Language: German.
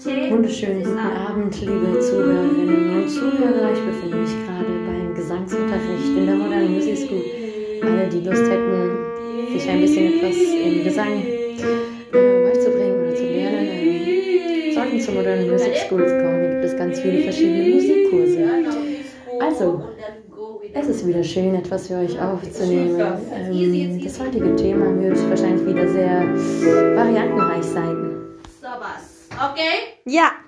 Wunderschönen guten Abend, liebe Zuhörerinnen und Zuhörer. Ich befinde mich gerade beim Gesangsunterricht in der Modern Music School. Alle, die Lust hätten, sich ein bisschen etwas im Gesang äh, beizubringen oder zu lernen, äh, sollten zur Modern Music School kommen. Gibt es ganz viele verschiedene Musikkurse. Also, es ist wieder schön, etwas für euch aufzunehmen. Ähm, das heutige Thema wird wahrscheinlich wieder sehr variantenreich sein. of us. Okay? Yeah.